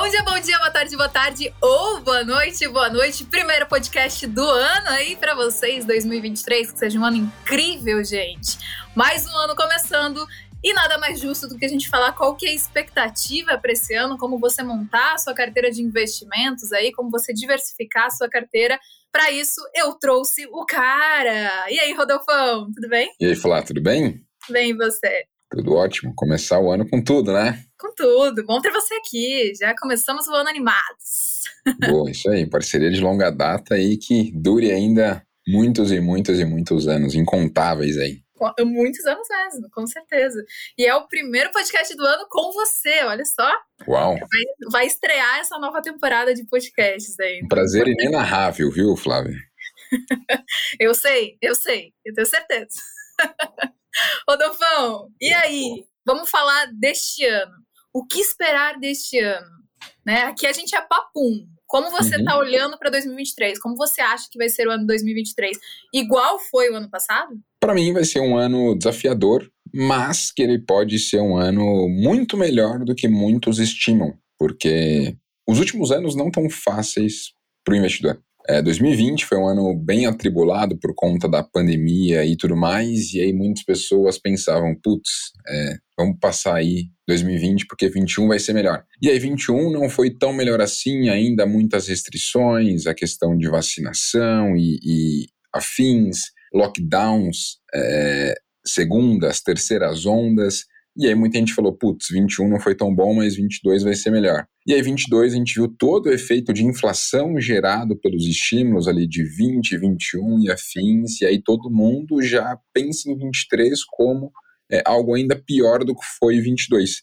Bom dia, bom dia, boa tarde, boa tarde ou boa noite, boa noite. Primeiro podcast do ano aí para vocês, 2023, que seja um ano incrível, gente. Mais um ano começando e nada mais justo do que a gente falar qual que é a expectativa para esse ano, como você montar a sua carteira de investimentos aí, como você diversificar a sua carteira. Para isso, eu trouxe o cara. E aí, Rodolfão, tudo bem? E aí, Flá, tudo bem? Bem, e você? Tudo ótimo. Começar o ano com tudo, né? Com tudo. Bom ter você aqui. Já começamos o ano animados. Boa, isso aí. Parceria de longa data aí que dure ainda muitos e muitos e muitos anos, incontáveis aí. Muitos anos mesmo, com certeza. E é o primeiro podcast do ano com você, olha só. Uau! Vai, vai estrear essa nova temporada de podcasts aí. Um prazer inenarrável, viu, Flávia? eu sei, eu sei, eu tenho certeza. Rodolfão, e aí? Vamos falar deste ano. O que esperar deste ano? Né? Aqui a gente é papum. Como você está uhum. olhando para 2023? Como você acha que vai ser o ano 2023? Igual foi o ano passado? Para mim vai ser um ano desafiador, mas que ele pode ser um ano muito melhor do que muitos estimam, porque os últimos anos não tão fáceis para o investidor. É, 2020 foi um ano bem atribulado por conta da pandemia e tudo mais, e aí muitas pessoas pensavam, putz, é, vamos passar aí 2020 porque 21 vai ser melhor. E aí 21 não foi tão melhor assim, ainda muitas restrições, a questão de vacinação e, e afins, lockdowns, é, segundas, terceiras ondas, e aí muita gente falou, putz, 21 não foi tão bom, mas 22 vai ser melhor. E aí 22 a gente viu todo o efeito de inflação gerado pelos estímulos ali de 20, 21 e afins, e aí todo mundo já pensa em 23 como é, algo ainda pior do que foi 22.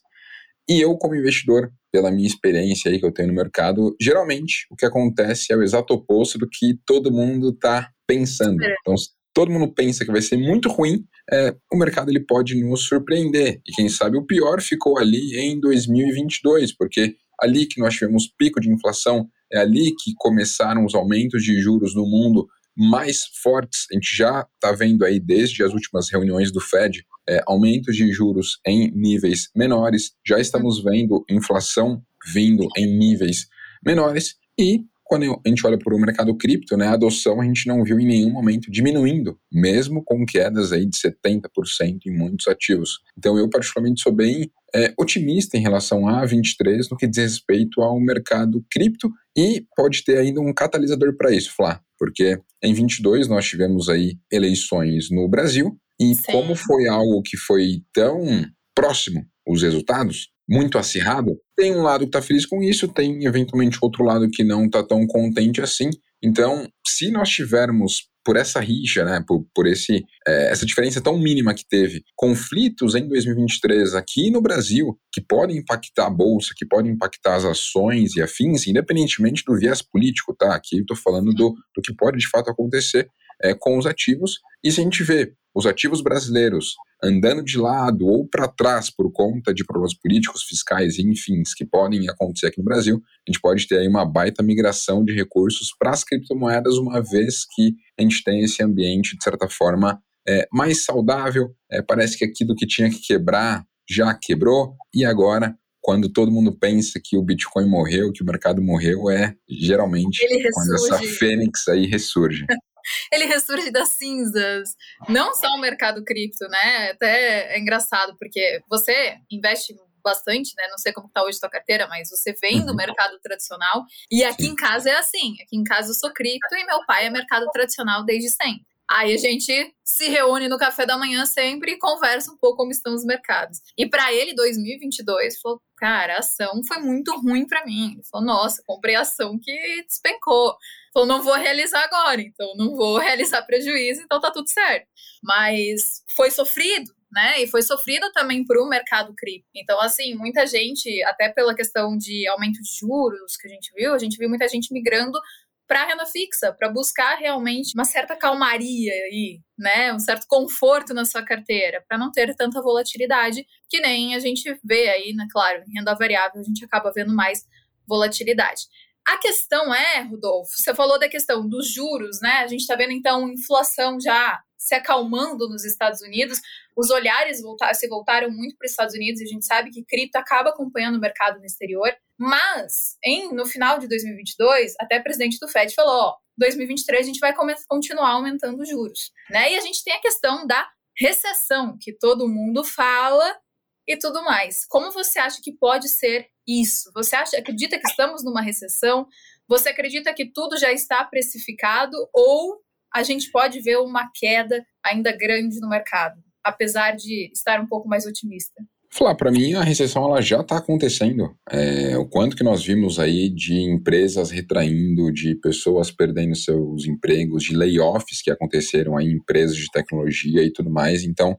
E eu, como investidor, pela minha experiência aí que eu tenho no mercado, geralmente o que acontece é o exato oposto do que todo mundo está pensando. Então, todo mundo pensa que vai ser muito ruim, é, o mercado ele pode nos surpreender. E quem sabe o pior ficou ali em 2022, porque ali que nós tivemos pico de inflação, é ali que começaram os aumentos de juros no mundo mais fortes. A gente já está vendo aí desde as últimas reuniões do Fed é, aumentos de juros em níveis menores, já estamos vendo inflação vindo em níveis menores e quando a gente olha para o mercado cripto, né, a adoção a gente não viu em nenhum momento diminuindo, mesmo com quedas aí de 70% em muitos ativos. Então eu particularmente sou bem é, otimista em relação a 23 no que diz respeito ao mercado cripto e pode ter ainda um catalisador para isso, Flá, porque em 22 nós tivemos aí eleições no Brasil e Sim. como foi algo que foi tão próximo os resultados, muito acirrado, tem um lado que está feliz com isso, tem eventualmente outro lado que não está tão contente assim. Então, se nós tivermos por essa rixa, né, por, por esse, é, essa diferença tão mínima que teve, conflitos em 2023 aqui no Brasil que podem impactar a bolsa, que podem impactar as ações e afins, independentemente do viés político, tá? Aqui estou falando do, do que pode de fato acontecer é, com os ativos. E se a gente vê os ativos brasileiros andando de lado ou para trás por conta de problemas políticos, fiscais e enfim que podem acontecer aqui no Brasil, a gente pode ter aí uma baita migração de recursos para as criptomoedas, uma vez que a gente tem esse ambiente, de certa forma, é, mais saudável. É, parece que aquilo que tinha que quebrar já quebrou, e agora quando todo mundo pensa que o Bitcoin morreu, que o mercado morreu, é geralmente quando essa fênix aí ressurge. ele ressurge das cinzas. Não só o mercado cripto, né? Até é engraçado, porque você investe bastante, né? Não sei como está hoje a sua carteira, mas você vem do uhum. mercado tradicional. E aqui Sim. em casa é assim. Aqui em casa eu sou cripto e meu pai é mercado tradicional desde sempre. Aí a gente se reúne no café da manhã sempre e conversa um pouco como estão os mercados. E para ele, 2022, falou: cara, a ação foi muito ruim para mim. Ele falou: nossa, comprei ação que despencou. Falou: não vou realizar agora, então não vou realizar prejuízo, então tá tudo certo. Mas foi sofrido, né? E foi sofrido também para o mercado cripto. Então, assim, muita gente, até pela questão de aumento de juros que a gente viu, a gente viu muita gente migrando para renda fixa, para buscar realmente uma certa calmaria aí, né, um certo conforto na sua carteira, para não ter tanta volatilidade, que nem a gente vê aí, né, claro, em renda variável a gente acaba vendo mais volatilidade. A questão é, Rodolfo, você falou da questão dos juros, né? A gente está vendo então inflação já se acalmando nos Estados Unidos, os olhares voltar, se voltaram muito para os Estados Unidos e a gente sabe que cripto acaba acompanhando o mercado no exterior. Mas, em, no final de 2022, até o presidente do Fed falou: ó, 2023 a gente vai continuar aumentando os juros. Né? E a gente tem a questão da recessão, que todo mundo fala e tudo mais. Como você acha que pode ser isso? Você acha, acredita que estamos numa recessão? Você acredita que tudo já está precificado ou a gente pode ver uma queda ainda grande no mercado, apesar de estar um pouco mais otimista? Falar, para mim a recessão ela já está acontecendo. É, o quanto que nós vimos aí de empresas retraindo, de pessoas perdendo seus empregos, de layoffs que aconteceram aí em empresas de tecnologia e tudo mais. Então,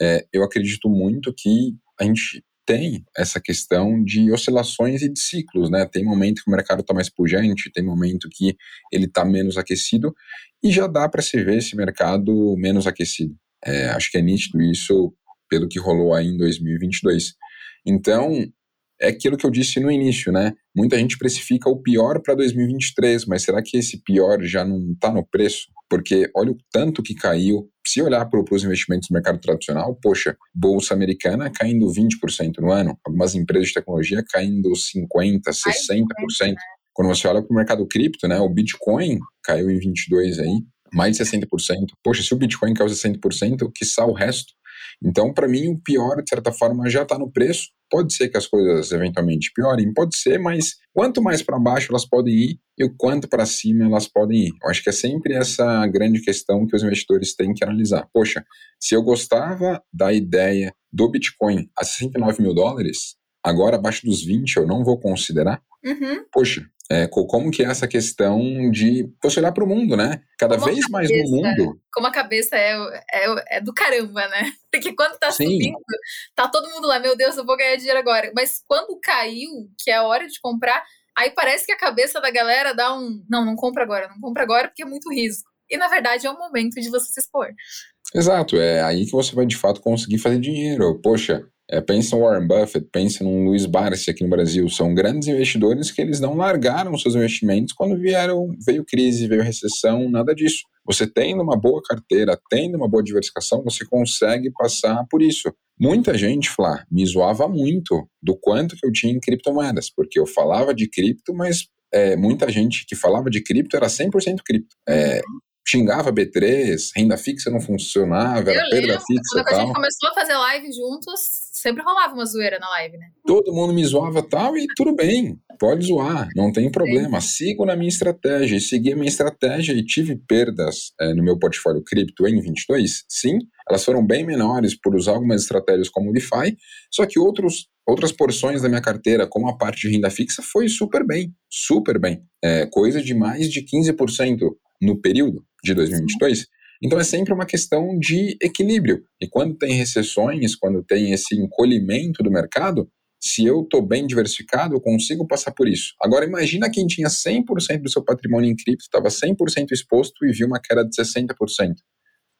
é, eu acredito muito que a gente tem essa questão de oscilações e de ciclos, né? Tem momento que o mercado está mais pujante, tem momento que ele está menos aquecido e já dá para se ver esse mercado menos aquecido. É, acho que é nítido isso pelo que rolou aí em 2022. Então, é aquilo que eu disse no início, né? Muita gente precifica o pior para 2023, mas será que esse pior já não está no preço? Porque olha o tanto que caiu se olhar para os investimentos do mercado tradicional, poxa, bolsa americana caindo 20% no ano, algumas empresas de tecnologia caindo 50%, 60%. Quando você olha para o mercado cripto, né, o Bitcoin caiu em 22% aí, mais de 60%. Poxa, se o Bitcoin caiu 60%, que o resto? Então, para mim, o pior, de certa forma, já está no preço. Pode ser que as coisas eventualmente piorem, pode ser, mas quanto mais para baixo elas podem ir e o quanto para cima elas podem ir. Eu acho que é sempre essa grande questão que os investidores têm que analisar. Poxa, se eu gostava da ideia do Bitcoin a 69 mil dólares, agora abaixo dos 20 eu não vou considerar. Uhum. Poxa, é, como que é essa questão de você olhar para o mundo, né? Cada como vez mais no mundo. Como a cabeça é, é, é, do caramba, né? Porque quando tá Sim. subindo, tá todo mundo lá, meu Deus, eu vou ganhar dinheiro agora. Mas quando caiu, que é a hora de comprar, aí parece que a cabeça da galera dá um. Não, não compra agora, não compra agora porque é muito risco. E na verdade é o momento de você se expor. Exato, é aí que você vai de fato conseguir fazer dinheiro. Poxa, é, pensa em Warren Buffett, pensa no Luiz Barsi aqui no Brasil. São grandes investidores que eles não largaram seus investimentos quando vieram, veio crise, veio recessão, nada disso. Você tendo uma boa carteira, tendo uma boa diversificação, você consegue passar por isso. Muita gente, Flá, me zoava muito do quanto que eu tinha em criptomoedas, porque eu falava de cripto, mas é, muita gente que falava de cripto era 100% cripto. É, xingava B3, renda fixa não funcionava, era perda fixa. Quando a gente começou a fazer live juntos, sempre rolava uma zoeira na live, né? Todo mundo me zoava tal e tudo bem, pode zoar, não tem problema. Sigo na minha estratégia e segui a minha estratégia e tive perdas é, no meu portfólio cripto em 22, sim, elas foram bem menores por usar algumas estratégias como o DeFi, só que outros outras porções da minha carteira, como a parte de renda fixa, foi super bem, super bem. É, coisa de mais de 15% no período de 2022. Então é sempre uma questão de equilíbrio. E quando tem recessões, quando tem esse encolhimento do mercado, se eu estou bem diversificado, eu consigo passar por isso. Agora imagina quem tinha 100% do seu patrimônio em cripto, estava 100% exposto e viu uma queda de 60%.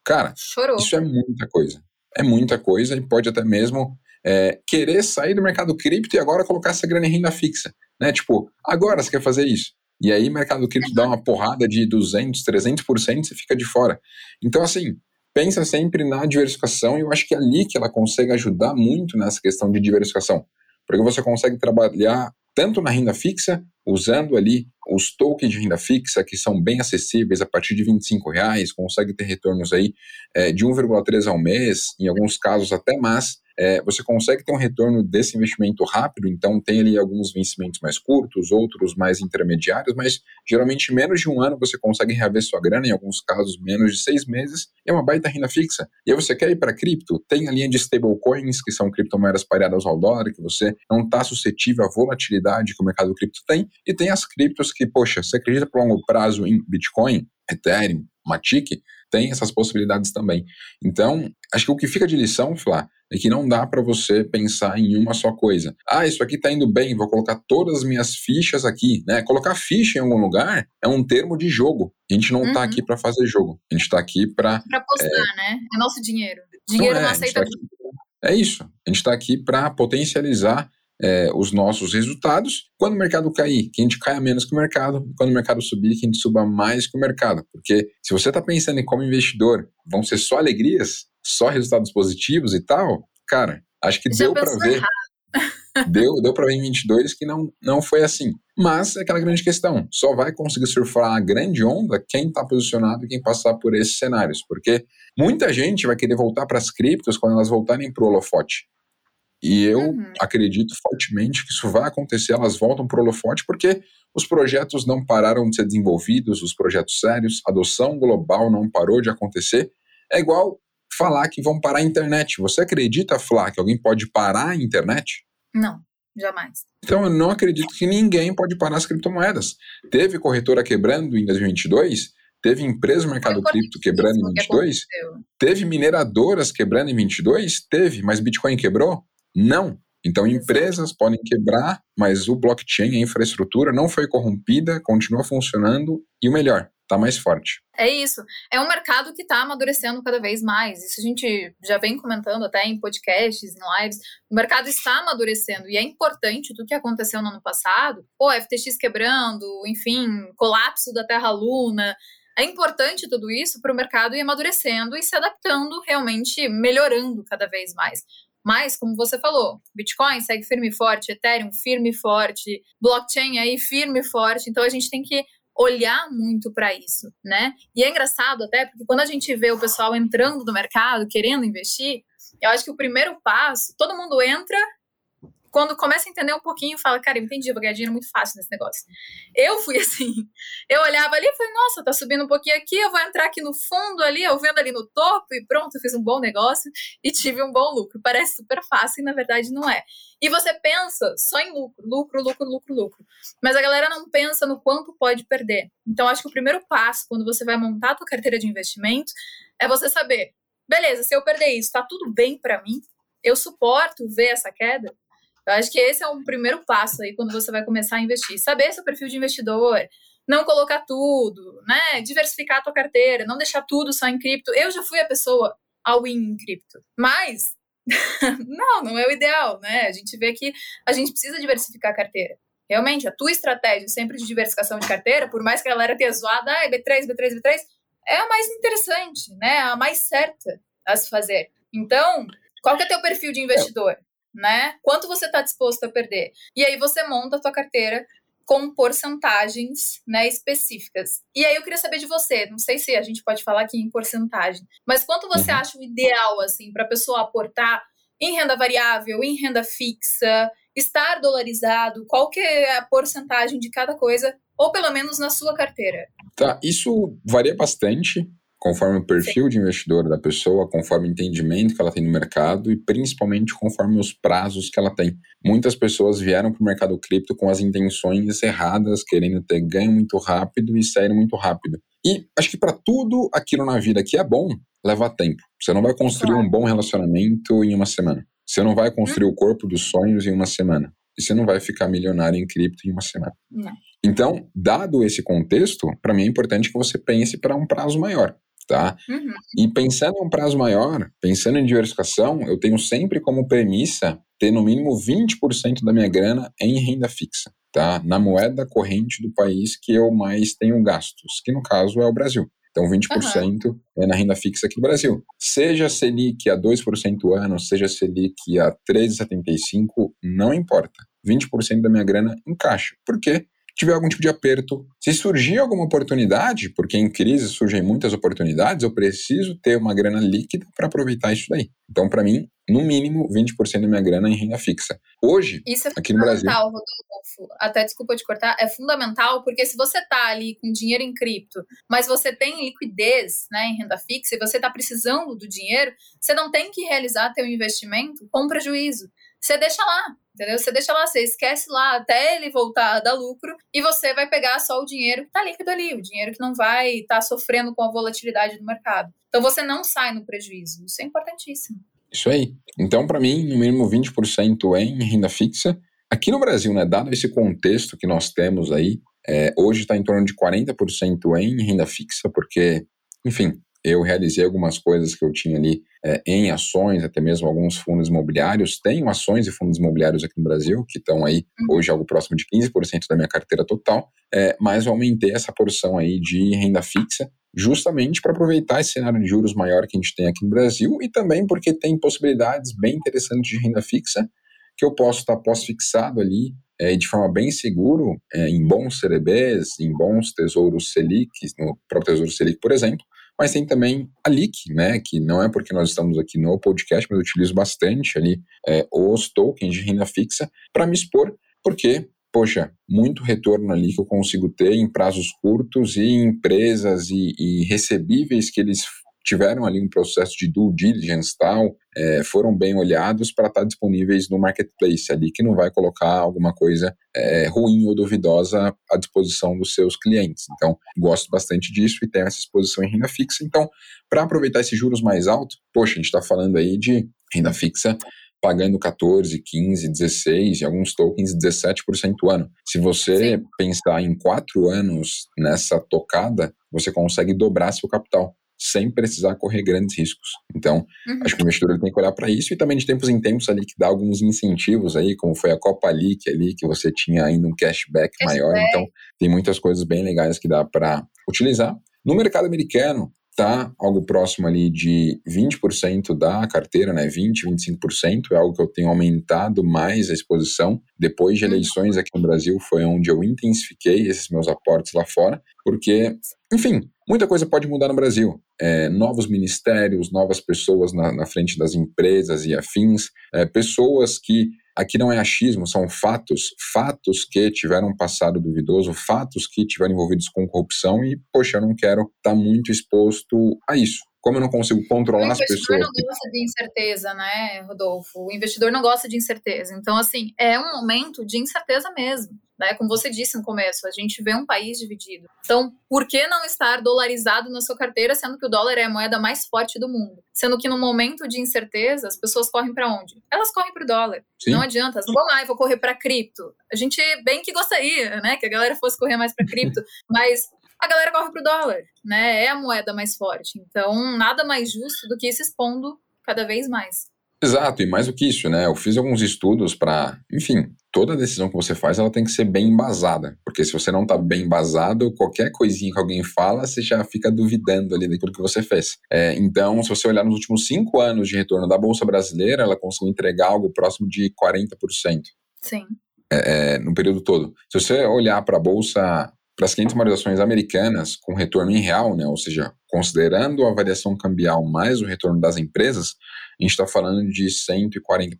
Cara, Chorou. isso é muita coisa. É muita coisa e pode até mesmo é, querer sair do mercado cripto e agora colocar essa grana em renda fixa. Né? Tipo, agora você quer fazer isso? E aí, o mercado cripto dá uma porrada de 200, 300%, você fica de fora. Então, assim, pensa sempre na diversificação e eu acho que é ali que ela consegue ajudar muito nessa questão de diversificação. Porque você consegue trabalhar tanto na renda fixa, usando ali os tokens de renda fixa, que são bem acessíveis a partir de 25 reais, consegue ter retornos aí é, de 1,3 ao mês, em alguns casos até mais, é, você consegue ter um retorno desse investimento rápido, então tem ali alguns vencimentos mais curtos, outros mais intermediários, mas geralmente menos de um ano você consegue reaver sua grana, em alguns casos menos de seis meses, é uma baita renda fixa. E aí você quer ir para cripto? Tem a linha de stablecoins, que são criptomoedas pareadas ao dólar, que você não está suscetível à volatilidade que o mercado cripto tem, e tem as criptos que, poxa, você acredita por longo prazo em Bitcoin, Ethereum, Matic, tem essas possibilidades também. Então, acho que o que fica de lição, Flá, é que não dá para você pensar em uma só coisa. Ah, isso aqui está indo bem, vou colocar todas as minhas fichas aqui. Né? Colocar ficha em algum lugar é um termo de jogo. A gente não está uhum. aqui para fazer jogo. A gente está aqui para. Para apostar, é... né? É nosso dinheiro. Dinheiro não, é, não aceita. Tá é isso. A gente está aqui para potencializar é, os nossos resultados. Quando o mercado cair, que a gente caia menos que o mercado. Quando o mercado subir, que a gente suba mais que o mercado. Porque se você está pensando em como investidor, vão ser só alegrias, só resultados positivos e tal, cara, acho que Já deu para ver. deu, deu para ver em 22 que não, não foi assim. Mas é aquela grande questão: só vai conseguir surfar a grande onda quem está posicionado e quem passar por esses cenários. Porque muita gente vai querer voltar para as criptos quando elas voltarem para o holofote. E eu uhum. acredito fortemente que isso vai acontecer, elas voltam para o holofote porque os projetos não pararam de ser desenvolvidos, os projetos sérios, a adoção global não parou de acontecer. É igual falar que vão parar a internet. Você acredita, Flá, que alguém pode parar a internet? Não, jamais. Então eu não acredito que ninguém pode parar as criptomoedas. Teve corretora quebrando em 2022? Teve empresa no mercado cripto quebrando em 2022? Teve mineradoras quebrando em 2022? Teve, mas Bitcoin quebrou? Não. Então, empresas podem quebrar, mas o blockchain, a infraestrutura, não foi corrompida, continua funcionando e o melhor, está mais forte. É isso. É um mercado que está amadurecendo cada vez mais. Isso a gente já vem comentando até em podcasts, em lives. O mercado está amadurecendo e é importante do que aconteceu no ano passado. Pô, FTX quebrando, enfim, colapso da Terra-Luna. É importante tudo isso para o mercado ir amadurecendo e se adaptando, realmente melhorando cada vez mais. Mas, como você falou, Bitcoin segue firme e forte, Ethereum firme e forte, blockchain aí firme e forte. Então a gente tem que olhar muito para isso, né? E é engraçado até porque quando a gente vê o pessoal entrando no mercado, querendo investir, eu acho que o primeiro passo, todo mundo entra quando começa a entender um pouquinho, fala, cara, entendi, vou ganhar dinheiro muito fácil nesse negócio. Eu fui assim, eu olhava ali e falei, nossa, tá subindo um pouquinho aqui, eu vou entrar aqui no fundo ali, eu vendo ali no topo e pronto, fiz um bom negócio e tive um bom lucro. Parece super fácil e na verdade não é. E você pensa só em lucro, lucro, lucro, lucro, lucro. Mas a galera não pensa no quanto pode perder. Então, acho que o primeiro passo, quando você vai montar a tua carteira de investimento, é você saber, beleza, se eu perder isso, tá tudo bem para mim? Eu suporto ver essa queda? Eu acho que esse é um primeiro passo aí quando você vai começar a investir. Saber seu perfil de investidor, não colocar tudo, né? Diversificar a tua carteira, não deixar tudo só em cripto. Eu já fui a pessoa ao win em cripto, mas não, não é o ideal, né? A gente vê que a gente precisa diversificar a carteira. Realmente, a tua estratégia sempre de diversificação de carteira, por mais que a galera tenha zoado, ah, B3, B3, B3, é a mais interessante, né? A mais certa a se fazer. Então, qual que é teu perfil de investidor? Né? Quanto você está disposto a perder? E aí você monta a tua carteira com porcentagens né, específicas. E aí eu queria saber de você, não sei se a gente pode falar aqui em porcentagem, mas quanto você uhum. acha o ideal assim para a pessoa aportar em renda variável, em renda fixa, estar dolarizado, qual que é a porcentagem de cada coisa, ou pelo menos na sua carteira? Tá, isso varia bastante conforme o perfil Sim. de investidor da pessoa, conforme o entendimento que ela tem no mercado e principalmente conforme os prazos que ela tem. Muitas pessoas vieram para o mercado cripto com as intenções erradas, querendo ter ganho muito rápido e sair muito rápido. E acho que para tudo aquilo na vida que é bom, leva tempo. Você não vai construir claro. um bom relacionamento em uma semana. Você não vai construir hum. o corpo dos sonhos em uma semana. E você não vai ficar milionário em cripto em uma semana. Não. Então, dado esse contexto, para mim é importante que você pense para um prazo maior tá? Uhum. E pensando em um prazo maior, pensando em diversificação, eu tenho sempre como premissa ter no mínimo 20% da minha grana em renda fixa, tá? Na moeda corrente do país que eu mais tenho gastos, que no caso é o Brasil. Então, 20% uhum. é na renda fixa aqui do Brasil. Seja Selic a 2% ano, seja Selic a 3,75%, não importa. 20% da minha grana em caixa. Por quê? Tiver algum tipo de aperto. Se surgir alguma oportunidade, porque em crise surgem muitas oportunidades, eu preciso ter uma grana líquida para aproveitar isso daí. Então, para mim, no mínimo 20% da minha grana em renda fixa. Hoje, isso é aqui no Brasil. Rodolfo. Até desculpa te cortar, é fundamental porque se você está ali com dinheiro em cripto, mas você tem liquidez né, em renda fixa e você está precisando do dinheiro, você não tem que realizar teu investimento com prejuízo. Você deixa lá, entendeu? Você deixa lá, você esquece lá até ele voltar a dar lucro e você vai pegar só o dinheiro que está líquido ali, o dinheiro que não vai estar tá sofrendo com a volatilidade do mercado. Então você não sai no prejuízo. Isso é importantíssimo. Isso aí. Então, para mim, no mínimo 20% é em renda fixa. Aqui no Brasil, né, dado esse contexto que nós temos aí, é, hoje está em torno de 40% em renda fixa, porque, enfim, eu realizei algumas coisas que eu tinha ali é, em ações, até mesmo alguns fundos imobiliários. Tenho ações e fundos imobiliários aqui no Brasil, que estão aí uhum. hoje algo próximo de 15% da minha carteira total, é, mas eu aumentei essa porção aí de renda fixa justamente para aproveitar esse cenário de juros maior que a gente tem aqui no Brasil e também porque tem possibilidades bem interessantes de renda fixa que eu posso estar pós-fixado ali é, de forma bem seguro é, em bons CDBs, em bons tesouros Selic, no próprio Tesouro Selic, por exemplo, mas tem também a LIC, né, que não é porque nós estamos aqui no podcast, mas eu utilizo bastante ali é, os tokens de renda fixa para me expor, porque poxa, muito retorno ali que eu consigo ter em prazos curtos e empresas e, e recebíveis que eles tiveram ali um processo de due diligence tal, é, foram bem olhados para estar tá disponíveis no marketplace ali, que não vai colocar alguma coisa é, ruim ou duvidosa à disposição dos seus clientes. Então, gosto bastante disso e tenho essa exposição em renda fixa. Então, para aproveitar esses juros mais altos, poxa, a gente está falando aí de renda fixa pagando 14, 15, 16 e alguns tokens 17% ao ano. Se você Sim. pensar em quatro anos nessa tocada, você consegue dobrar seu capital sem precisar correr grandes riscos. Então, uhum. acho que o investidor tem que olhar para isso e também de tempos em tempos ali que dá alguns incentivos aí, como foi a Copa League ali, que você tinha ainda um cashback, cashback. maior. Então, tem muitas coisas bem legais que dá para utilizar. No mercado americano, tá algo próximo ali de 20% da carteira, né? 20, 25%, é algo que eu tenho aumentado mais a exposição. Depois de uhum. eleições aqui no Brasil foi onde eu intensifiquei esses meus aportes lá fora, porque, enfim, muita coisa pode mudar no Brasil. É, novos ministérios, novas pessoas na, na, frente das empresas e afins, é, pessoas que aqui não é achismo, são fatos, fatos que tiveram um passado duvidoso, fatos que tiveram envolvidos com corrupção e, poxa, eu não quero estar tá muito exposto a isso. Como eu não consigo controlar as pessoas. O investidor não gosta de incerteza, né, Rodolfo? O investidor não gosta de incerteza. Então, assim, é um momento de incerteza mesmo. Né? Como você disse no começo, a gente vê um país dividido. Então, por que não estar dolarizado na sua carteira, sendo que o dólar é a moeda mais forte do mundo? Sendo que no momento de incerteza, as pessoas correm para onde? Elas correm para o dólar. Sim. Não adianta, não vou lá e vou correr para cripto. A gente bem que gostaria, né, que a galera fosse correr mais para cripto, mas a galera corre para o dólar, né? É a moeda mais forte. Então, nada mais justo do que ir se expondo cada vez mais. Exato, e mais do que isso, né? Eu fiz alguns estudos para, enfim, toda decisão que você faz ela tem que ser bem embasada, porque se você não está bem embasado, qualquer coisinha que alguém fala, você já fica duvidando ali daquilo que você fez. É, então, se você olhar nos últimos cinco anos de retorno da Bolsa Brasileira, ela conseguiu entregar algo próximo de 40%. Sim. É, é, no período todo. Se você olhar para a Bolsa para as 500 maiores ações americanas com retorno em real, né, ou seja, considerando a variação cambial mais o retorno das empresas, a gente está falando de 140%.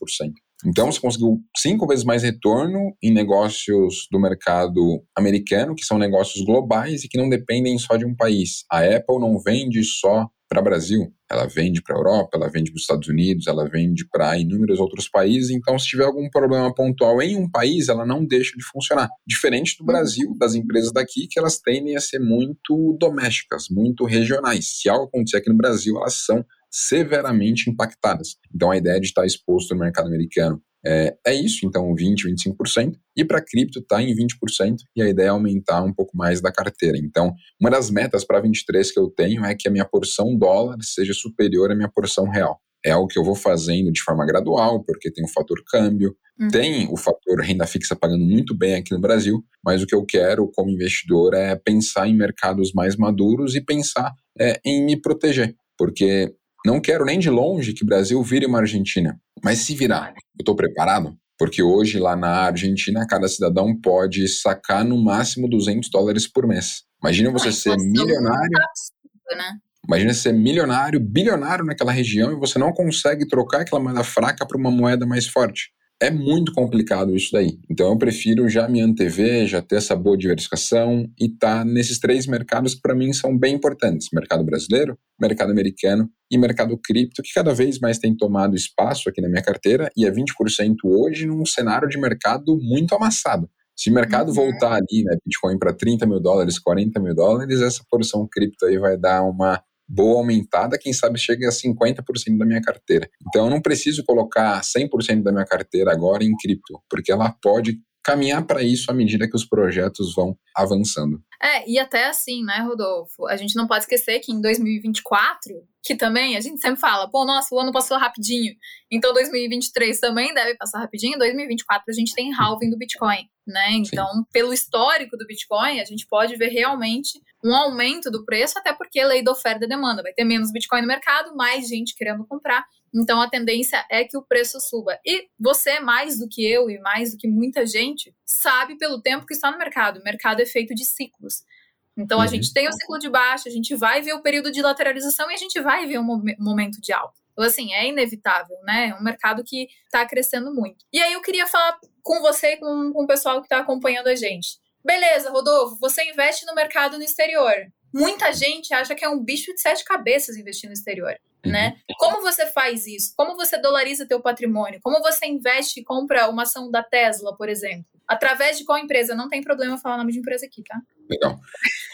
Então, você conseguiu cinco vezes mais retorno em negócios do mercado americano, que são negócios globais e que não dependem só de um país. A Apple não vende só para o Brasil, ela vende para a Europa, ela vende para os Estados Unidos, ela vende para inúmeros outros países. Então, se tiver algum problema pontual em um país, ela não deixa de funcionar. Diferente do Brasil, das empresas daqui, que elas tendem a ser muito domésticas, muito regionais. Se algo acontecer aqui no Brasil, elas são severamente impactadas. Então, a ideia de estar exposto no mercado americano é, é isso, então 20%, 25%, e para cripto está em 20%, e a ideia é aumentar um pouco mais da carteira. Então, uma das metas para 23 que eu tenho é que a minha porção dólar seja superior à minha porção real. É algo que eu vou fazendo de forma gradual, porque tem o fator câmbio, uhum. tem o fator renda fixa pagando muito bem aqui no Brasil, mas o que eu quero como investidor é pensar em mercados mais maduros e pensar é, em me proteger, porque não quero nem de longe que o Brasil vire uma Argentina. Mas se virar, eu estou preparado? Porque hoje, lá na Argentina, cada cidadão pode sacar no máximo 200 dólares por mês. Imagina você ser milionário. Né? Imagina ser milionário, bilionário naquela região e você não consegue trocar aquela moeda fraca para uma moeda mais forte é muito complicado isso daí. Então eu prefiro já me antever, já ter essa boa diversificação e estar tá nesses três mercados que para mim são bem importantes: mercado brasileiro, mercado americano e mercado cripto, que cada vez mais tem tomado espaço aqui na minha carteira e é 20% hoje num cenário de mercado muito amassado. Se o mercado uhum. voltar ali, né, Bitcoin para 30 mil dólares, 40 mil dólares, essa porção cripto aí vai dar uma boa aumentada, quem sabe chegue a 50% da minha carteira. Então eu não preciso colocar 100% da minha carteira agora em cripto, porque ela pode caminhar para isso à medida que os projetos vão avançando. É, e até assim, né, Rodolfo? A gente não pode esquecer que em 2024, que também a gente sempre fala, pô, nossa, o ano passou rapidinho, então 2023 também deve passar rapidinho. Em 2024 a gente tem halving do Bitcoin, né? Então, Sim. pelo histórico do Bitcoin, a gente pode ver realmente um aumento do preço, até porque lei da oferta e demanda. Vai ter menos Bitcoin no mercado, mais gente querendo comprar. Então a tendência é que o preço suba. E você, mais do que eu e mais do que muita gente, sabe pelo tempo que está no mercado. O mercado é feito de ciclos. Então a uhum. gente tem o ciclo de baixa, a gente vai ver o período de lateralização e a gente vai ver um momento de alta. Então, assim, é inevitável, né? É um mercado que está crescendo muito. E aí eu queria falar com você e com, com o pessoal que está acompanhando a gente. Beleza, Rodolfo, você investe no mercado no exterior. Muita gente acha que é um bicho de sete cabeças investir no exterior né? Uhum. Como você faz isso? Como você dolariza teu patrimônio? Como você investe e compra uma ação da Tesla, por exemplo? Através de qual empresa? Não tem problema falar o nome de empresa aqui, tá? Legal.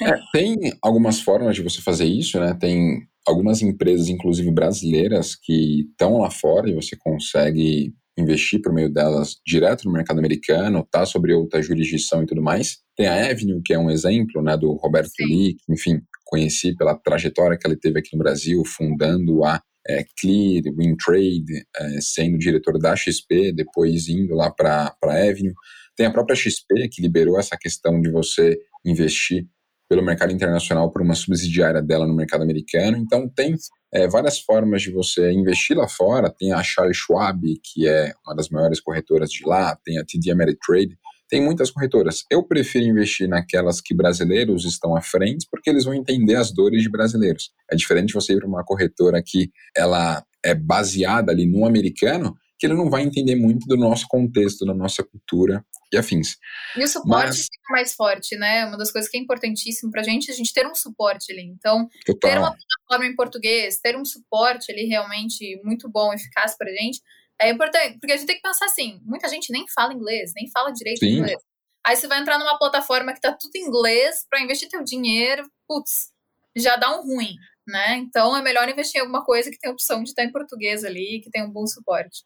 É, tem algumas formas de você fazer isso, né? Tem algumas empresas, inclusive brasileiras, que estão lá fora e você consegue investir por meio delas direto no mercado americano, tá sobre outra jurisdição e tudo mais. Tem a Avenue, que é um exemplo, né, do Roberto Lee, enfim, conheci pela trajetória que ele teve aqui no Brasil, fundando a é, Clear, WinTrade, é, sendo diretor da XP, depois indo lá para a Avenue. Tem a própria XP, que liberou essa questão de você investir pelo mercado internacional por uma subsidiária dela no mercado americano. Então, tem é, várias formas de você investir lá fora. Tem a Charles Schwab, que é uma das maiores corretoras de lá, tem a TD Ameritrade, tem muitas corretoras. Eu prefiro investir naquelas que brasileiros estão à frente, porque eles vão entender as dores de brasileiros. É diferente você ir para uma corretora que ela é baseada ali no americano, que ele não vai entender muito do nosso contexto, da nossa cultura e afins. E o suporte Mas, fica mais forte, né? Uma das coisas que é importantíssimo para a gente é a gente ter um suporte ali. Então, total. ter uma plataforma em português, ter um suporte ali realmente muito bom, eficaz para a gente, é importante, porque a gente tem que pensar assim, muita gente nem fala inglês, nem fala direito Sim. inglês. Aí você vai entrar numa plataforma que tá tudo em inglês para investir teu dinheiro, putz, já dá um ruim, né? Então é melhor investir em alguma coisa que tem opção de estar em português ali, que tem um bom suporte.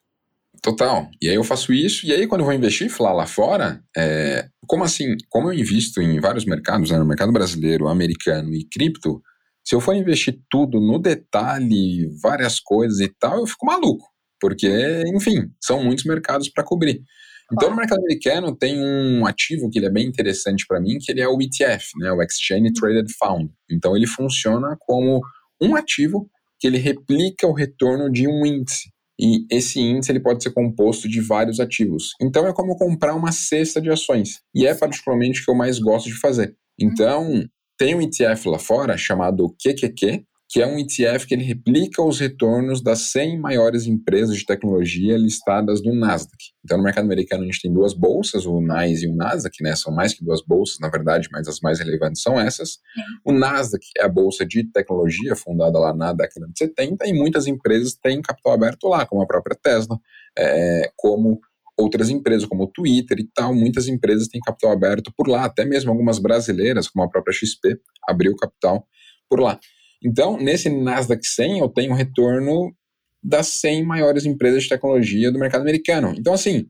Total. E aí eu faço isso, e aí quando eu vou investir lá, lá fora, é, como assim, como eu invisto em vários mercados, né, no mercado brasileiro, americano e cripto, se eu for investir tudo no detalhe, várias coisas e tal, eu fico maluco porque, enfim, são muitos mercados para cobrir. Então, no mercado americano tem um ativo que ele é bem interessante para mim, que ele é o ETF, né, o Exchange Traded Fund. Então, ele funciona como um ativo que ele replica o retorno de um índice. E esse índice ele pode ser composto de vários ativos. Então, é como comprar uma cesta de ações. E é particularmente o que eu mais gosto de fazer. Então, tem um ETF lá fora chamado QQQ, que é um ETF que ele replica os retornos das 100 maiores empresas de tecnologia listadas no Nasdaq. Então, no mercado americano, a gente tem duas bolsas, o NYSE e o Nasdaq, né? São mais que duas bolsas, na verdade, mas as mais relevantes são essas. O Nasdaq é a bolsa de tecnologia, fundada lá na década de 70, e muitas empresas têm capital aberto lá, como a própria Tesla, é, como outras empresas, como o Twitter e tal. Muitas empresas têm capital aberto por lá, até mesmo algumas brasileiras, como a própria XP, abriu capital por lá. Então, nesse Nasdaq 100, eu tenho retorno das 100 maiores empresas de tecnologia do mercado americano. Então, assim,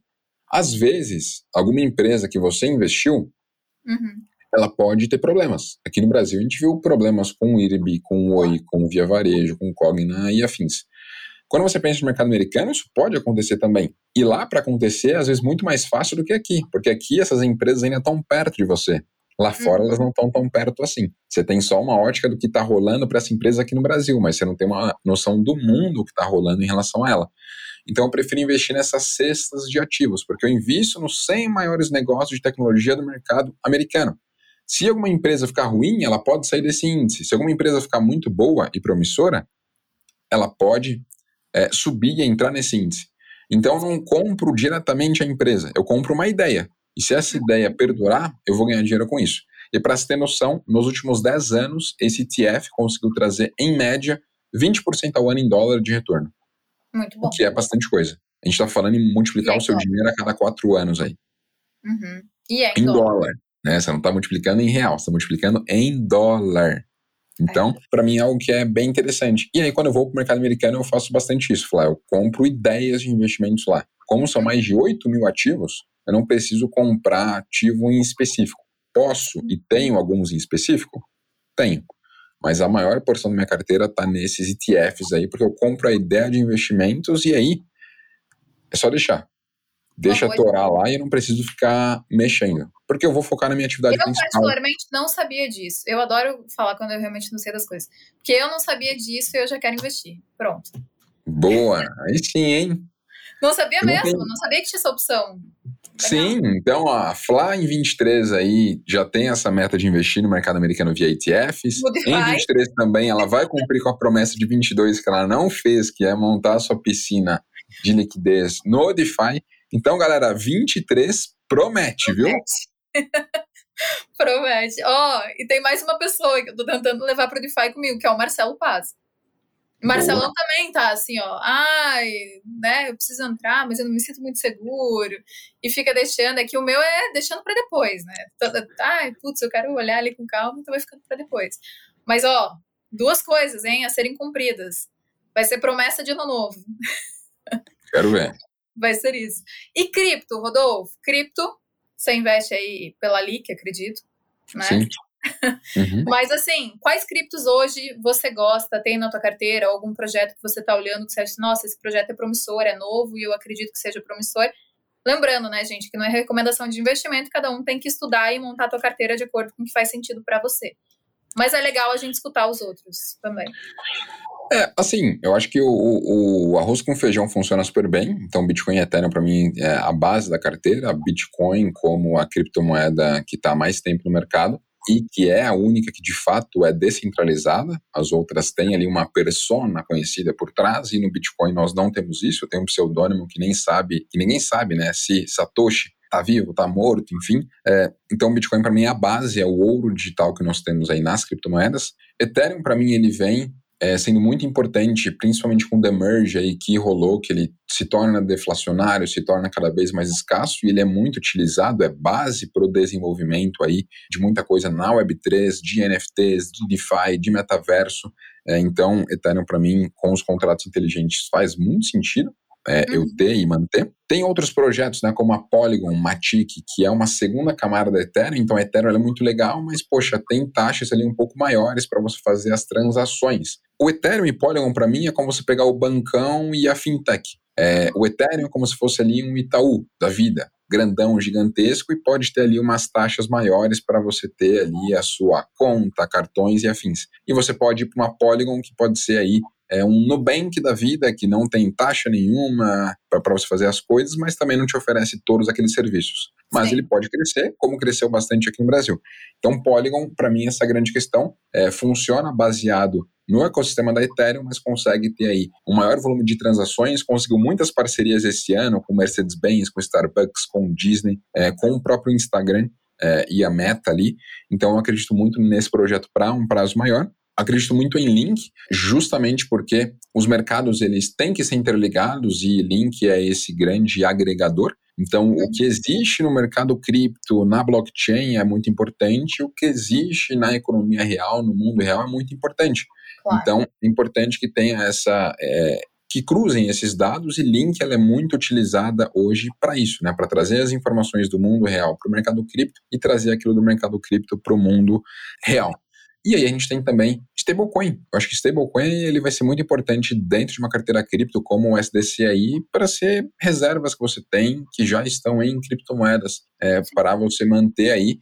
às vezes, alguma empresa que você investiu, uhum. ela pode ter problemas. Aqui no Brasil, a gente viu problemas com o IRB, com o Oi, com o Via Varejo, com o Cogna e afins. Quando você pensa no mercado americano, isso pode acontecer também. E lá, para acontecer, às vezes, muito mais fácil do que aqui, porque aqui essas empresas ainda estão perto de você. Lá fora elas não estão tão perto assim. Você tem só uma ótica do que está rolando para essa empresa aqui no Brasil, mas você não tem uma noção do mundo que está rolando em relação a ela. Então eu prefiro investir nessas cestas de ativos, porque eu invisto nos 100 maiores negócios de tecnologia do mercado americano. Se alguma empresa ficar ruim, ela pode sair desse índice. Se alguma empresa ficar muito boa e promissora, ela pode é, subir e entrar nesse índice. Então eu não compro diretamente a empresa, eu compro uma ideia. E se essa ideia perdurar, eu vou ganhar dinheiro com isso. E para você ter noção, nos últimos 10 anos, esse ETF conseguiu trazer, em média, 20% ao ano em dólar de retorno. Muito bom. O que é bastante coisa. A gente está falando em multiplicar o seu dólar. dinheiro a cada 4 anos aí. Uhum. E é em, em dólar. dólar. Né? Você não está multiplicando em real, você está multiplicando em dólar. Então, é. para mim é algo que é bem interessante. E aí, quando eu vou para o mercado americano, eu faço bastante isso. Eu compro ideias de investimentos lá. Como são mais de 8 mil ativos, eu não preciso comprar ativo em específico. Posso e tenho alguns em específico? Tenho. Mas a maior porção da minha carteira está nesses ETFs aí, porque eu compro a ideia de investimentos e aí é só deixar. Deixa torar lá e eu não preciso ficar mexendo. Porque eu vou focar na minha atividade eu, principal. Eu, particularmente, não sabia disso. Eu adoro falar quando eu realmente não sei das coisas. Porque eu não sabia disso e eu já quero investir. Pronto. Boa. Aí sim, hein? Não sabia mesmo. Não, não sabia que tinha essa opção. Sim, então a Fla em 23 aí já tem essa meta de investir no mercado americano via ETFs. Em 23 também ela vai cumprir com a promessa de 22 que ela não fez, que é montar a sua piscina de liquidez no DeFi. Então, galera, 23 promete, viu? promete. Ó, oh, e tem mais uma pessoa que eu tô tentando levar pro DeFi comigo, que é o Marcelo Paz. Marcelão também tá assim, ó. Ai, né, eu preciso entrar, mas eu não me sinto muito seguro. E fica deixando. É que o meu é deixando para depois, né? Ai, putz, eu quero olhar ali com calma, então vai ficando para depois. Mas, ó, duas coisas, hein, a serem cumpridas. Vai ser promessa de ano novo. Quero ver. Vai ser isso. E cripto, Rodolfo? Cripto, você investe aí pela LIC, acredito. Né? Sim. Uhum. Mas assim, quais criptos hoje você gosta, tem na tua carteira, algum projeto que você está olhando que você acha, nossa, esse projeto é promissor, é novo e eu acredito que seja promissor. Lembrando, né, gente, que não é recomendação de investimento, cada um tem que estudar e montar a tua carteira de acordo com o que faz sentido para você. Mas é legal a gente escutar os outros também. É, assim, eu acho que o, o, o, arroz com feijão funciona super bem. Então, Bitcoin e Ethereum, para mim, é a base da carteira. Bitcoin como a criptomoeda que está há mais tempo no mercado e que é a única que de fato é descentralizada. As outras têm ali uma persona conhecida por trás e no Bitcoin nós não temos isso. Tem um pseudônimo que nem sabe, que ninguém sabe, né? Se Satoshi está vivo, está morto, enfim. É, então, Bitcoin para mim é a base, é o ouro digital que nós temos aí nas criptomoedas. Ethereum para mim ele vem é, sendo muito importante, principalmente com o demerge aí que rolou, que ele se torna deflacionário, se torna cada vez mais escasso e ele é muito utilizado, é base para o desenvolvimento aí de muita coisa na Web3, de NFTs, de DeFi, de metaverso. É, então, Ethereum para mim, com os contratos inteligentes, faz muito sentido é, uhum. eu ter e manter. Tem outros projetos, né, como a Polygon, Matic, que é uma segunda camada da Ethereum, então a Ethereum é muito legal, mas, poxa, tem taxas ali um pouco maiores para você fazer as transações. O Ethereum e Polygon, para mim, é como você pegar o bancão e a fintech. É, o Ethereum é como se fosse ali um Itaú da vida, grandão, gigantesco, e pode ter ali umas taxas maiores para você ter ali a sua conta, cartões e afins. E você pode ir para uma Polygon, que pode ser aí é um Nubank da vida que não tem taxa nenhuma para você fazer as coisas, mas também não te oferece todos aqueles serviços. Mas Sim. ele pode crescer, como cresceu bastante aqui no Brasil. Então, Polygon, para mim, essa grande questão é, funciona baseado no ecossistema da Ethereum, mas consegue ter aí um maior volume de transações, conseguiu muitas parcerias esse ano com Mercedes-Benz, com Starbucks, com Disney, é, com o próprio Instagram é, e a Meta ali. Então, eu acredito muito nesse projeto para um prazo maior acredito muito em Link, justamente porque os mercados eles têm que ser interligados e Link é esse grande agregador. Então, o que existe no mercado cripto, na blockchain é muito importante, o que existe na economia real, no mundo real, é muito importante. Claro. Então, é importante que tenha essa. É, que cruzem esses dados e Link ela é muito utilizada hoje para isso, né? para trazer as informações do mundo real para o mercado cripto e trazer aquilo do mercado cripto para o mundo real. E aí a gente tem também stablecoin. Eu acho que stablecoin ele vai ser muito importante dentro de uma carteira cripto como o SDCI para ser reservas que você tem que já estão em criptomoedas é, para você manter aí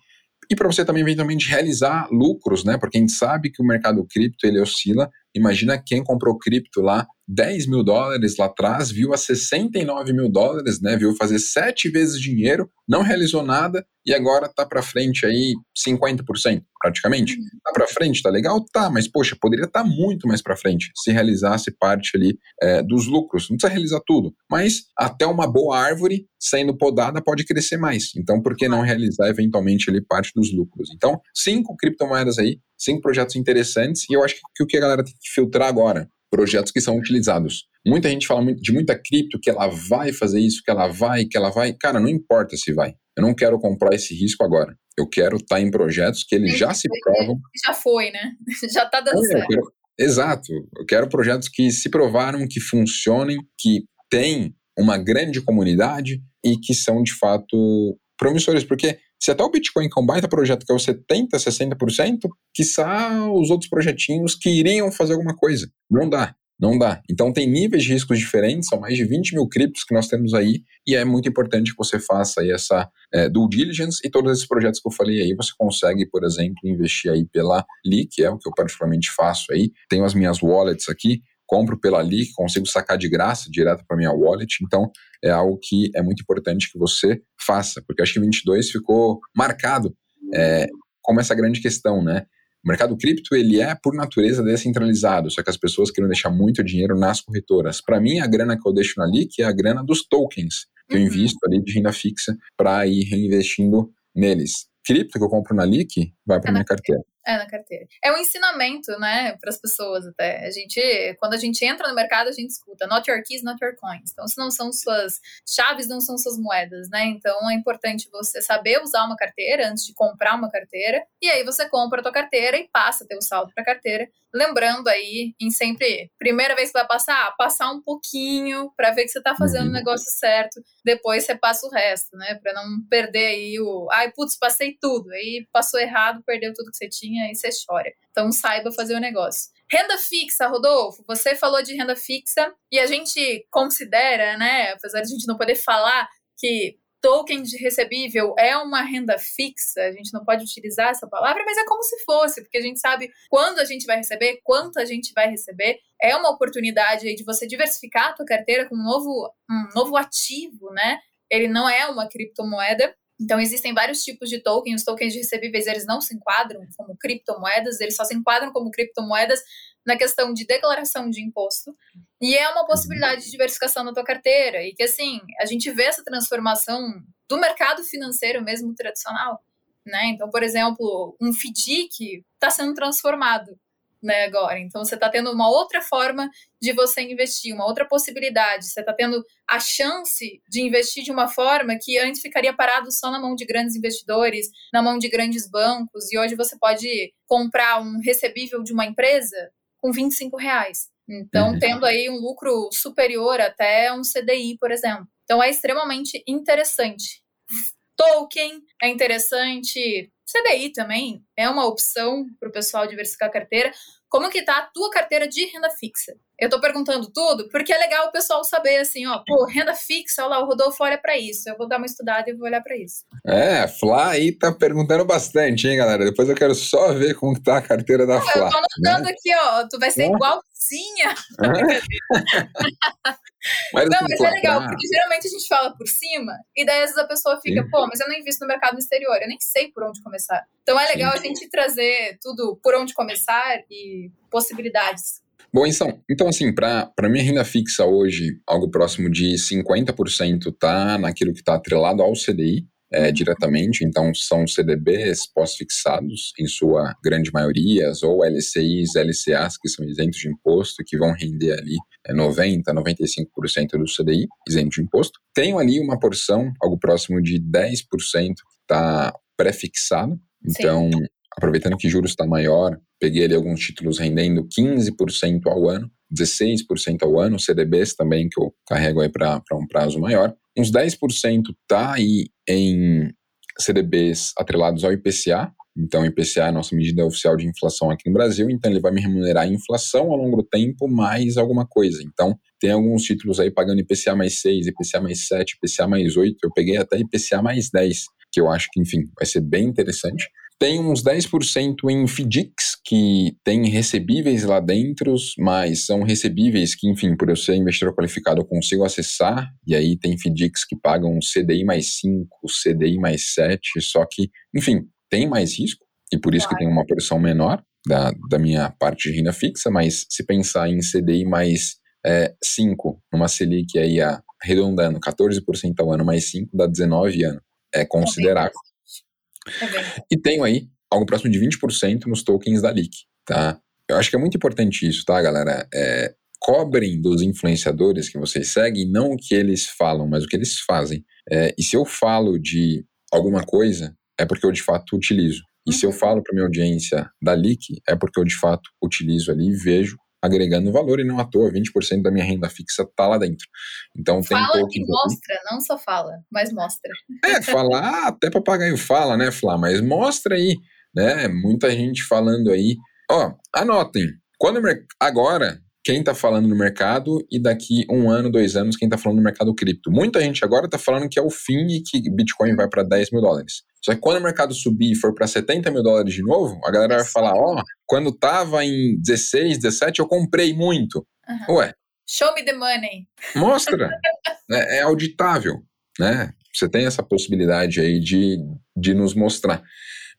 e para você também eventualmente realizar lucros, né? Porque a gente sabe que o mercado cripto ele oscila. Imagina quem comprou cripto lá 10 mil dólares lá atrás, viu a 69 mil dólares, né? Viu fazer sete vezes dinheiro, não realizou nada e agora tá para frente aí 50% praticamente. Uhum. Tá para frente, tá legal? Tá, mas poxa, poderia estar tá muito mais para frente se realizasse parte ali é, dos lucros. Não precisa realizar tudo, mas até uma boa árvore sendo podada pode crescer mais. Então, por que não realizar eventualmente ali parte dos lucros? Então, cinco criptomoedas aí, cinco projetos interessantes e eu acho que o que a galera tem que filtrar agora projetos que são utilizados. Muita gente fala de muita cripto que ela vai fazer isso, que ela vai, que ela vai. Cara, não importa se vai. Eu não quero comprar esse risco agora. Eu quero estar tá em projetos que eles já se provam. Já foi, né? Já está dando é, certo. Quero, exato. Eu quero projetos que se provaram, que funcionem, que têm uma grande comunidade e que são de fato promissores, porque Se até o Bitcoin, que é um baita projeto, que é o 70%, 60%, quiçá os outros projetinhos que iriam fazer alguma coisa. Não dá. Não dá. Então tem níveis de riscos diferentes, são mais de 20 mil criptos que nós temos aí, e é muito importante que você faça aí essa é, due diligence e todos esses projetos que eu falei aí, você consegue, por exemplo, investir aí pela Li, que é o que eu particularmente faço aí. Tenho as minhas wallets aqui, compro pela Li, consigo sacar de graça direto para minha wallet, então é algo que é muito importante que você faça, porque acho que 22 ficou marcado é, como essa grande questão, né? O mercado cripto ele é por natureza descentralizado, só que as pessoas querem deixar muito dinheiro nas corretoras. Para mim, a grana que eu deixo ali que é a grana dos tokens que uhum. eu invisto ali de renda fixa para ir reinvestindo neles. Cripto que eu compro na LIC vai para minha carteira. É, na carteira. É um ensinamento, né, para as pessoas até. A gente, quando a gente entra no mercado, a gente escuta not your keys, not your coins. Então, se não são suas chaves, não são suas moedas, né? Então, é importante você saber usar uma carteira antes de comprar uma carteira. E aí você compra a tua carteira e passa teu saldo para a carteira. Lembrando aí, em sempre, primeira vez que vai passar, passar um pouquinho para ver que você está fazendo uhum. o negócio certo. Depois você passa o resto, né? Para não perder aí o, ai, putz, passei tudo. Aí passou errado, perdeu tudo que você tinha e você chora. Então saiba fazer o negócio. Renda fixa, Rodolfo, você falou de renda fixa e a gente considera, né, apesar de a gente não poder falar que token de recebível é uma renda fixa, a gente não pode utilizar essa palavra, mas é como se fosse, porque a gente sabe quando a gente vai receber, quanto a gente vai receber. É uma oportunidade de você diversificar a tua carteira com um novo, um novo ativo, né? Ele não é uma criptomoeda, então, existem vários tipos de tokens. Os tokens de recebíveis, eles não se enquadram como criptomoedas, eles só se enquadram como criptomoedas na questão de declaração de imposto. E é uma possibilidade de diversificação na tua carteira. E que, assim, a gente vê essa transformação do mercado financeiro mesmo tradicional. Né? Então, por exemplo, um FDIC está sendo transformado né, agora. Então você está tendo uma outra forma de você investir, uma outra possibilidade. Você está tendo a chance de investir de uma forma que antes ficaria parado só na mão de grandes investidores, na mão de grandes bancos, e hoje você pode comprar um recebível de uma empresa com 25 reais. Então, uhum. tendo aí um lucro superior até um CDI, por exemplo. Então, é extremamente interessante. Token é interessante, CDI também é uma opção para o pessoal diversificar a carteira. Como que tá a tua carteira de renda fixa? Eu tô perguntando tudo porque é legal o pessoal saber assim, ó, pô, renda fixa, olha lá, o Rodolfo olha para isso. Eu vou dar uma estudada e vou olhar para isso. É, Flá aí tá perguntando bastante, hein, galera? Depois eu quero só ver como que tá a carteira da Não, Flá. Eu tô anotando né? aqui, ó, tu vai ser igualzinha. Mas, não, mas é legal, porque geralmente a gente fala por cima, e daí às vezes a pessoa fica, Sim. pô, mas eu não invisto no mercado exterior, eu nem sei por onde começar. Então é legal Sim. a gente trazer tudo por onde começar e possibilidades. Bom, então, então assim, para minha renda fixa hoje, algo próximo de 50% tá naquilo que está atrelado ao CDI, é, diretamente, então são CDBs pós-fixados, em sua grande maioria, ou LCIs, LCAs, que são isentos de imposto, que vão render ali é, 90%, 95% do CDI, isento de imposto. Tenho ali uma porção, algo próximo de 10% que está pré-fixado, então, Sim. aproveitando que juros está maior, peguei ali alguns títulos rendendo 15% ao ano, 16% ao ano, CDBs também, que eu carrego aí para um prazo maior. Uns 10% está aí em CDBs atrelados ao IPCA. Então, IPCA é a nossa medida oficial de inflação aqui no Brasil, então ele vai me remunerar a inflação ao longo do tempo mais alguma coisa. Então, tem alguns títulos aí pagando IPCA mais 6, IPCA mais 7, IPCA mais 8, eu peguei até IPCA mais 10, que eu acho que, enfim, vai ser bem interessante. Tem uns 10% em FDICs, que tem recebíveis lá dentro, mas são recebíveis que, enfim, por eu ser investidor qualificado, eu consigo acessar. E aí tem FDICs que pagam CDI mais 5, CDI mais 7, só que, enfim, tem mais risco, e por isso claro. que tem uma porção menor da, da minha parte de renda fixa, mas se pensar em CDI mais é, 5, numa Selic aí, arredondando 14% ao ano mais 5, dá 19 anos. É considerável. É e tenho aí algo próximo de 20% nos tokens da LIC, tá? Eu acho que é muito importante isso, tá, galera? É, cobrem dos influenciadores que vocês seguem, não o que eles falam, mas o que eles fazem. É, e se eu falo de alguma coisa, é porque eu de fato utilizo. E se eu uhum. falo para minha audiência da LIC, é porque eu de fato utilizo ali e vejo agregando valor e não à toa 20% da minha renda fixa está lá dentro. Então fala tem e mostra, aqui. não só fala, mas mostra. É, falar até papagaio fala, né, Flá? Mas mostra aí, né? Muita gente falando aí. Ó, anotem. Quando agora quem está falando no mercado e daqui um ano, dois anos, quem está falando no mercado cripto. Muita gente agora está falando que é o fim e que Bitcoin vai para 10 mil dólares. Só que quando o mercado subir e for para 70 mil dólares de novo, a galera vai falar: ó, oh, quando tava em 16, 17, eu comprei muito. Uhum. Ué. Show me the money. Mostra. é, é auditável, né? Você tem essa possibilidade aí de, de nos mostrar.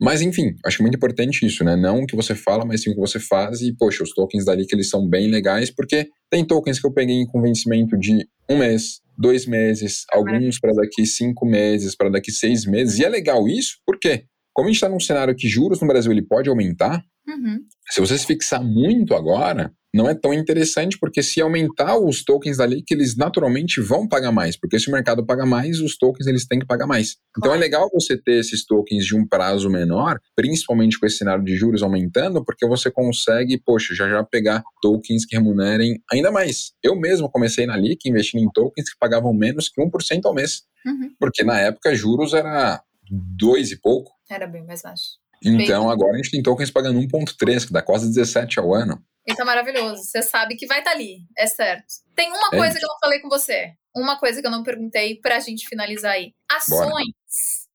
Mas, enfim, acho muito importante isso, né? Não o que você fala, mas sim o que você faz. E, poxa, os tokens dali que eles são bem legais, porque tem tokens que eu peguei com vencimento de um mês, dois meses, alguns para daqui cinco meses, para daqui seis meses. E é legal isso, porque como a gente está num cenário que juros no Brasil ele pode aumentar, uhum. se você se fixar muito agora, não é tão interessante, porque se aumentar os tokens dali, que eles naturalmente vão pagar mais, porque se o mercado paga mais, os tokens eles têm que pagar mais. Então é legal você ter esses tokens de um prazo menor, principalmente com esse cenário de juros aumentando, porque você consegue, poxa, já já pegar tokens que remunerem ainda mais. Eu mesmo comecei na LIC investindo em tokens que pagavam menos que 1% ao mês, uhum. porque na época juros era dois e pouco. Era bem mais baixo. Então bem... agora a gente tem tokens pagando 1,3, que dá quase 17 ao ano. Isso é maravilhoso. Você sabe que vai estar tá ali, é certo. Tem uma é coisa que eu não falei com você. Uma coisa que eu não perguntei pra gente finalizar aí. Ações.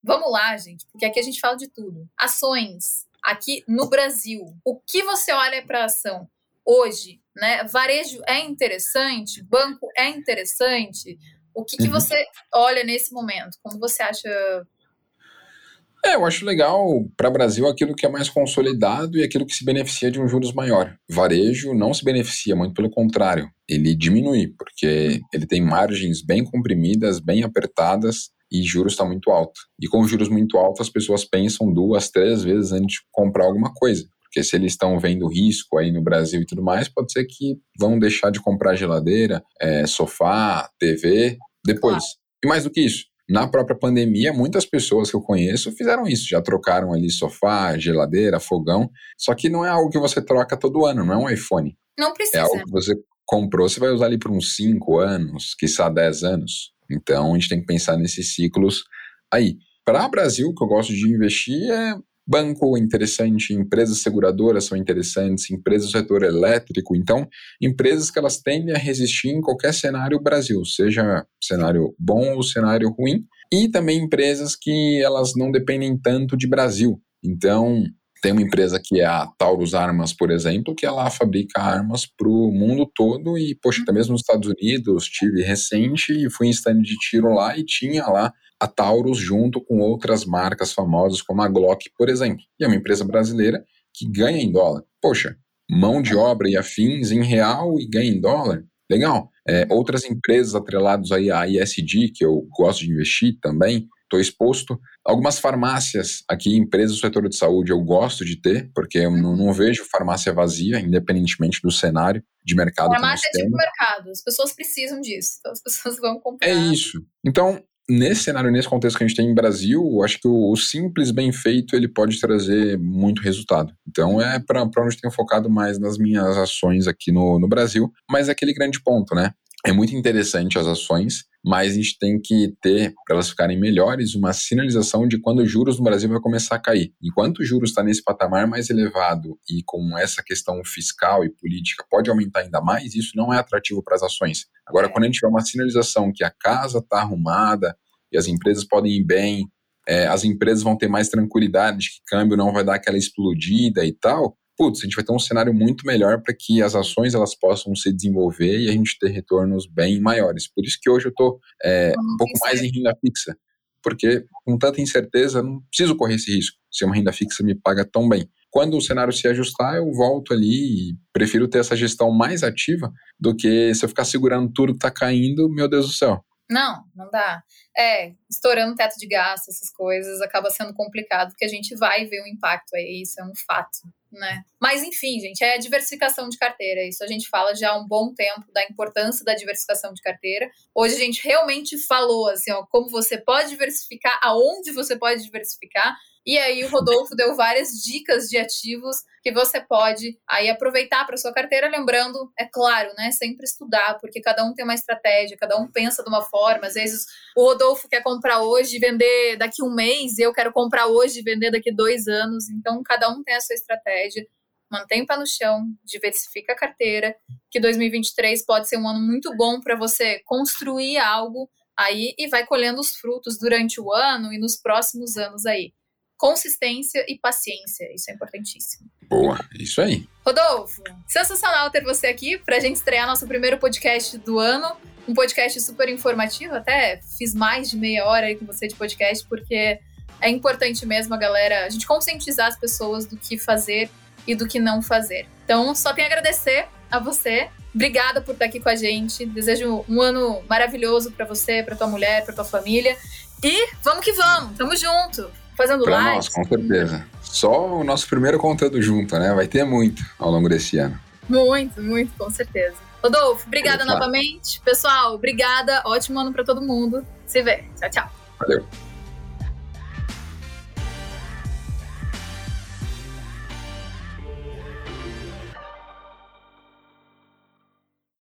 Bora. Vamos lá, gente, porque aqui a gente fala de tudo. Ações. Aqui no Brasil, o que você olha para ação hoje, né? Varejo é interessante, banco é interessante. O que, que uhum. você olha nesse momento? Como você acha é, eu acho legal para o Brasil aquilo que é mais consolidado e aquilo que se beneficia de um juros maior. Varejo não se beneficia, muito pelo contrário, ele diminui, porque ele tem margens bem comprimidas, bem apertadas e juros está muito alto. E com juros muito altos, as pessoas pensam duas, três vezes antes de comprar alguma coisa. Porque se eles estão vendo risco aí no Brasil e tudo mais, pode ser que vão deixar de comprar geladeira, é, sofá, TV depois. E mais do que isso, na própria pandemia, muitas pessoas que eu conheço fizeram isso, já trocaram ali sofá, geladeira, fogão, só que não é algo que você troca todo ano, não é um iPhone. Não precisa. É algo que você comprou, você vai usar ali por uns 5 anos, quiçá 10 anos. Então a gente tem que pensar nesses ciclos aí. Para o Brasil, que eu gosto de investir é Banco interessante, empresas seguradoras são interessantes, empresas do setor elétrico. Então, empresas que elas tendem a resistir em qualquer cenário Brasil, seja cenário bom ou cenário ruim. E também empresas que elas não dependem tanto de Brasil. Então, tem uma empresa que é a Taurus Armas, por exemplo, que ela fabrica armas para o mundo todo e, poxa, até mesmo nos Estados Unidos, tive recente e fui em stand de tiro lá e tinha lá a Taurus junto com outras marcas famosas como a Glock, por exemplo. E é uma empresa brasileira que ganha em dólar. Poxa, mão de obra e afins em real e ganha em dólar. Legal. É, outras empresas atreladas aí à ISD, que eu gosto de investir também, estou exposto. Algumas farmácias aqui, empresas do setor de saúde, eu gosto de ter, porque eu não, não vejo farmácia vazia, independentemente do cenário de mercado. Farmácia é tipo mercado, as pessoas precisam disso, então as pessoas vão comprar. É isso. Então, nesse cenário, nesse contexto que a gente tem em Brasil, acho que o, o simples bem feito ele pode trazer muito resultado. Então é para onde tenho focado mais nas minhas ações aqui no, no Brasil, mas é aquele grande ponto, né? É muito interessante as ações, mas a gente tem que ter, para elas ficarem melhores, uma sinalização de quando os juros no Brasil vai começar a cair. Enquanto o juros está nesse patamar mais elevado e com essa questão fiscal e política pode aumentar ainda mais, isso não é atrativo para as ações. Agora, quando a gente tiver uma sinalização que a casa está arrumada e as empresas podem ir bem, é, as empresas vão ter mais tranquilidade de que câmbio não vai dar aquela explodida e tal, putz, a gente vai ter um cenário muito melhor para que as ações elas possam se desenvolver e a gente ter retornos bem maiores. Por isso que hoje eu estou é, um pouco mais em renda fixa, porque com tanta incerteza não preciso correr esse risco se uma renda fixa me paga tão bem. Quando o cenário se ajustar, eu volto ali e prefiro ter essa gestão mais ativa do que se eu ficar segurando tudo que está caindo, meu Deus do céu. Não, não dá. É, estourando teto de gasto, essas coisas, acaba sendo complicado, porque a gente vai ver o impacto aí, isso é um fato né? Mas enfim, gente, é diversificação de carteira. Isso a gente fala já há um bom tempo da importância da diversificação de carteira. Hoje a gente realmente falou assim, ó, como você pode diversificar, aonde você pode diversificar. E aí o Rodolfo deu várias dicas de ativos que você pode aí aproveitar para sua carteira, lembrando, é claro, né, sempre estudar, porque cada um tem uma estratégia, cada um pensa de uma forma, às vezes o Rodolfo quer comprar hoje e vender daqui um mês, eu quero comprar hoje e vender daqui dois anos, então cada um tem a sua estratégia, mantém o pé no chão, diversifica a carteira, que 2023 pode ser um ano muito bom para você construir algo aí e vai colhendo os frutos durante o ano e nos próximos anos aí consistência e paciência. Isso é importantíssimo. Boa, isso aí. Rodolfo, sensacional ter você aqui para a gente estrear nosso primeiro podcast do ano. Um podcast super informativo, até fiz mais de meia hora aí com você de podcast, porque é importante mesmo a galera, a gente conscientizar as pessoas do que fazer e do que não fazer. Então, só tenho a agradecer a você. Obrigada por estar aqui com a gente. Desejo um ano maravilhoso para você, para tua mulher, para tua família. E vamos que vamos. Tamo junto fazendo pra live. Nós, com certeza. Só o nosso primeiro conteúdo junto, né? Vai ter muito ao longo desse ano. Muito, muito, com certeza. Rodolfo, obrigada novamente. Pessoal, obrigada. Ótimo ano para todo mundo. Se vê. Tchau, tchau. Valeu.